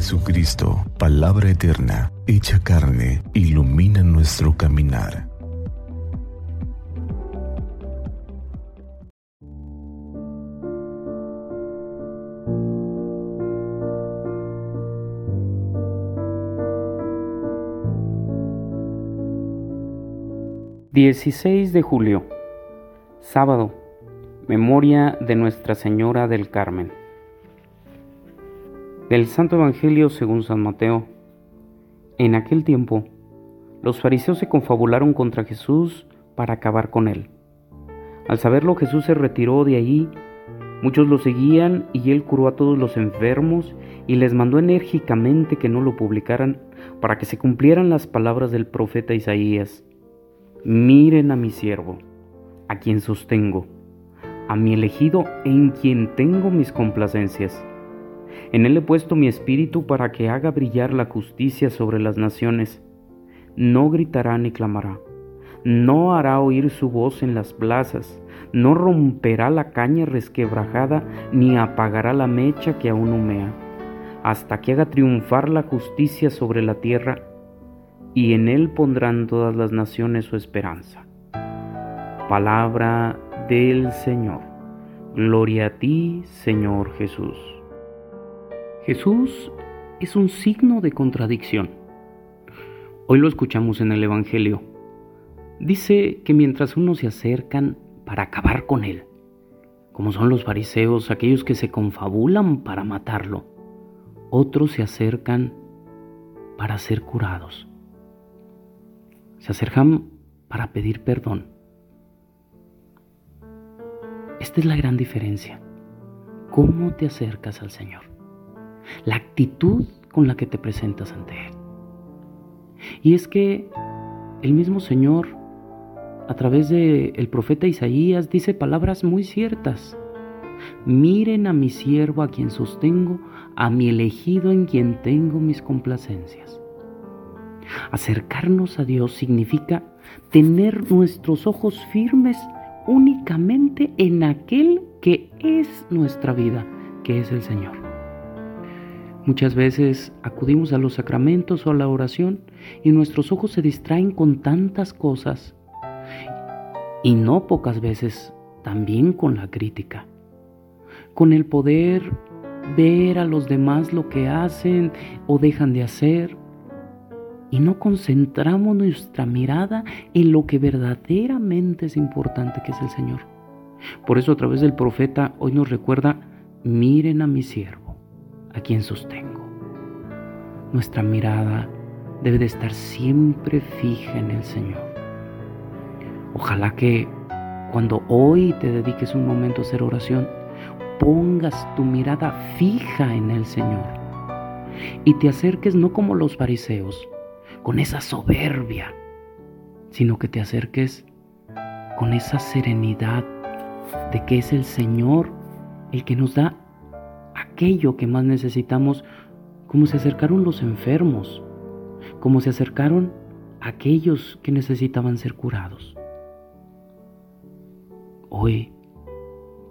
Jesucristo, palabra eterna, hecha carne, ilumina nuestro caminar. ...16 de julio... ...sábado... ...memoria de Nuestra Señora del Carmen... Del Santo Evangelio según San Mateo. En aquel tiempo, los fariseos se confabularon contra Jesús para acabar con él. Al saberlo, Jesús se retiró de allí. Muchos lo seguían y él curó a todos los enfermos y les mandó enérgicamente que no lo publicaran para que se cumplieran las palabras del profeta Isaías. Miren a mi siervo, a quien sostengo, a mi elegido en quien tengo mis complacencias. En él he puesto mi espíritu para que haga brillar la justicia sobre las naciones. No gritará ni clamará, no hará oír su voz en las plazas, no romperá la caña resquebrajada, ni apagará la mecha que aún humea, hasta que haga triunfar la justicia sobre la tierra, y en él pondrán todas las naciones su esperanza. Palabra del Señor. Gloria a ti, Señor Jesús. Jesús es un signo de contradicción. Hoy lo escuchamos en el Evangelio. Dice que mientras unos se acercan para acabar con él, como son los fariseos, aquellos que se confabulan para matarlo, otros se acercan para ser curados. Se acercan para pedir perdón. Esta es la gran diferencia. ¿Cómo te acercas al Señor? La actitud con la que te presentas ante Él. Y es que el mismo Señor, a través del el profeta Isaías, dice palabras muy ciertas. Miren a mi siervo a quien sostengo, a mi elegido en quien tengo mis complacencias. Acercarnos a Dios significa tener nuestros ojos firmes únicamente en aquel que es nuestra vida, que es el Señor. Muchas veces acudimos a los sacramentos o a la oración y nuestros ojos se distraen con tantas cosas y no pocas veces también con la crítica, con el poder ver a los demás lo que hacen o dejan de hacer y no concentramos nuestra mirada en lo que verdaderamente es importante que es el Señor. Por eso a través del profeta hoy nos recuerda, miren a mi siervo a quien sostengo. Nuestra mirada debe de estar siempre fija en el Señor. Ojalá que cuando hoy te dediques un momento a hacer oración, pongas tu mirada fija en el Señor y te acerques no como los fariseos, con esa soberbia, sino que te acerques con esa serenidad de que es el Señor el que nos da aquello que más necesitamos, como se acercaron los enfermos, como se acercaron aquellos que necesitaban ser curados. Hoy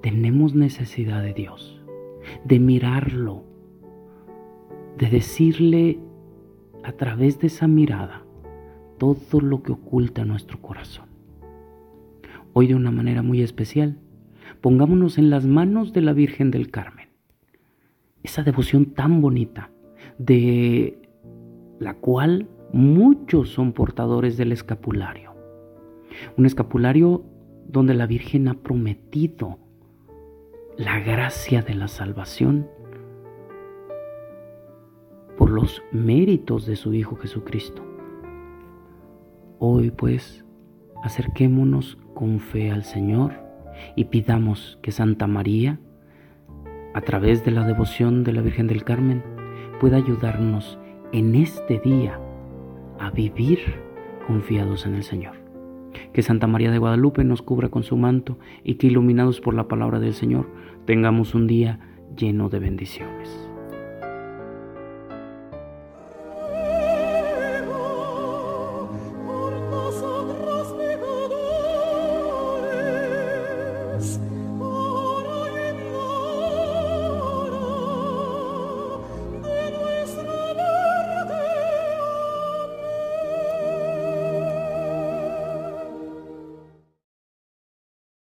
tenemos necesidad de Dios, de mirarlo, de decirle a través de esa mirada todo lo que oculta nuestro corazón. Hoy de una manera muy especial, pongámonos en las manos de la Virgen del Carmen esa devoción tan bonita de la cual muchos son portadores del escapulario. Un escapulario donde la Virgen ha prometido la gracia de la salvación por los méritos de su Hijo Jesucristo. Hoy pues acerquémonos con fe al Señor y pidamos que Santa María, a través de la devoción de la Virgen del Carmen, pueda ayudarnos en este día a vivir confiados en el Señor. Que Santa María de Guadalupe nos cubra con su manto y que iluminados por la palabra del Señor tengamos un día lleno de bendiciones.